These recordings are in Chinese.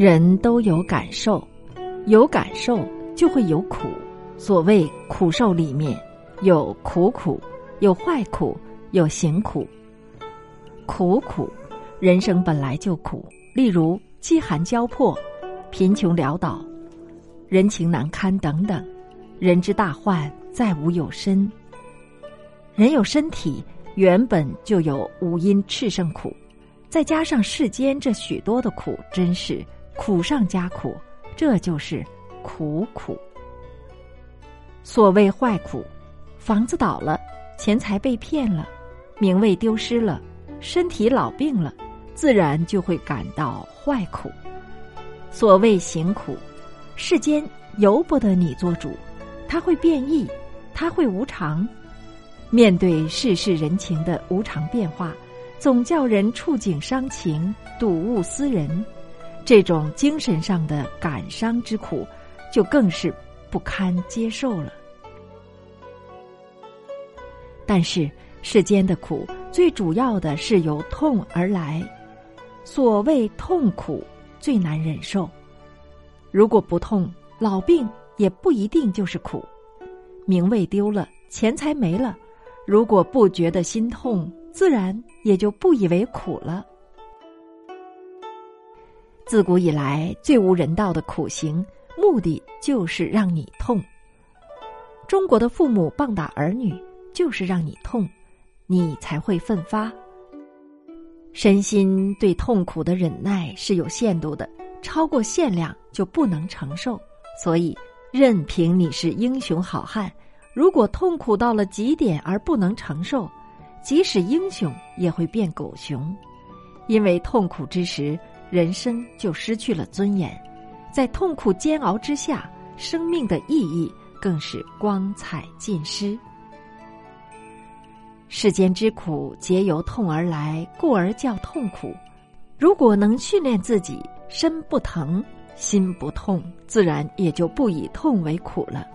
人都有感受，有感受就会有苦。所谓苦受里面有苦苦，有坏苦，有行苦。苦苦，人生本来就苦。例如饥寒交迫、贫穷潦倒、人情难堪等等。人之大患在无有身。人有身体，原本就有五阴炽盛苦，再加上世间这许多的苦，真是。苦上加苦，这就是苦苦。所谓坏苦，房子倒了，钱财被骗了，名位丢失了，身体老病了，自然就会感到坏苦。所谓行苦，世间由不得你做主，它会变异，它会无常。面对世事人情的无常变化，总叫人触景伤情，睹物思人。这种精神上的感伤之苦，就更是不堪接受了。但是世间的苦，最主要的是由痛而来。所谓痛苦最难忍受，如果不痛，老病也不一定就是苦。名位丢了，钱财没了，如果不觉得心痛，自然也就不以为苦了。自古以来，最无人道的苦行，目的就是让你痛。中国的父母棒打儿女，就是让你痛，你才会奋发。身心对痛苦的忍耐是有限度的，超过限量就不能承受。所以，任凭你是英雄好汉，如果痛苦到了极点而不能承受，即使英雄也会变狗熊，因为痛苦之时。人生就失去了尊严，在痛苦煎熬之下，生命的意义更是光彩尽失。世间之苦皆由痛而来，故而叫痛苦。如果能训练自己身不疼、心不痛，自然也就不以痛为苦了。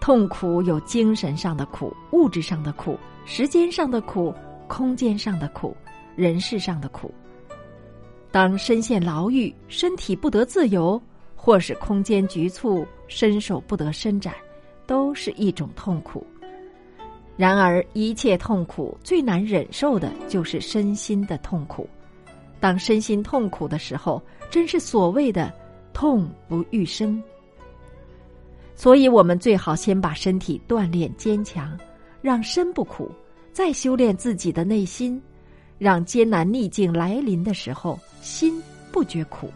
痛苦有精神上的苦、物质上的苦、时间上的苦、空间上的苦、人事上的苦。当身陷牢狱，身体不得自由，或是空间局促，伸手不得伸展，都是一种痛苦。然而，一切痛苦最难忍受的就是身心的痛苦。当身心痛苦的时候，真是所谓的痛不欲生。所以我们最好先把身体锻炼坚强，让身不苦，再修炼自己的内心。让艰难逆境来临的时候，心不觉苦，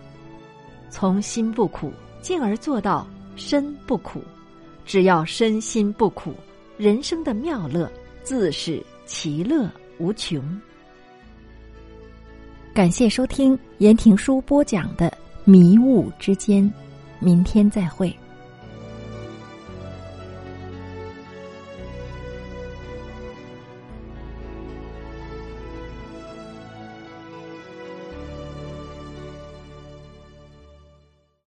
从心不苦进而做到身不苦。只要身心不苦，人生的妙乐自是其乐无穷。感谢收听言庭书播讲的《迷雾之间》，明天再会。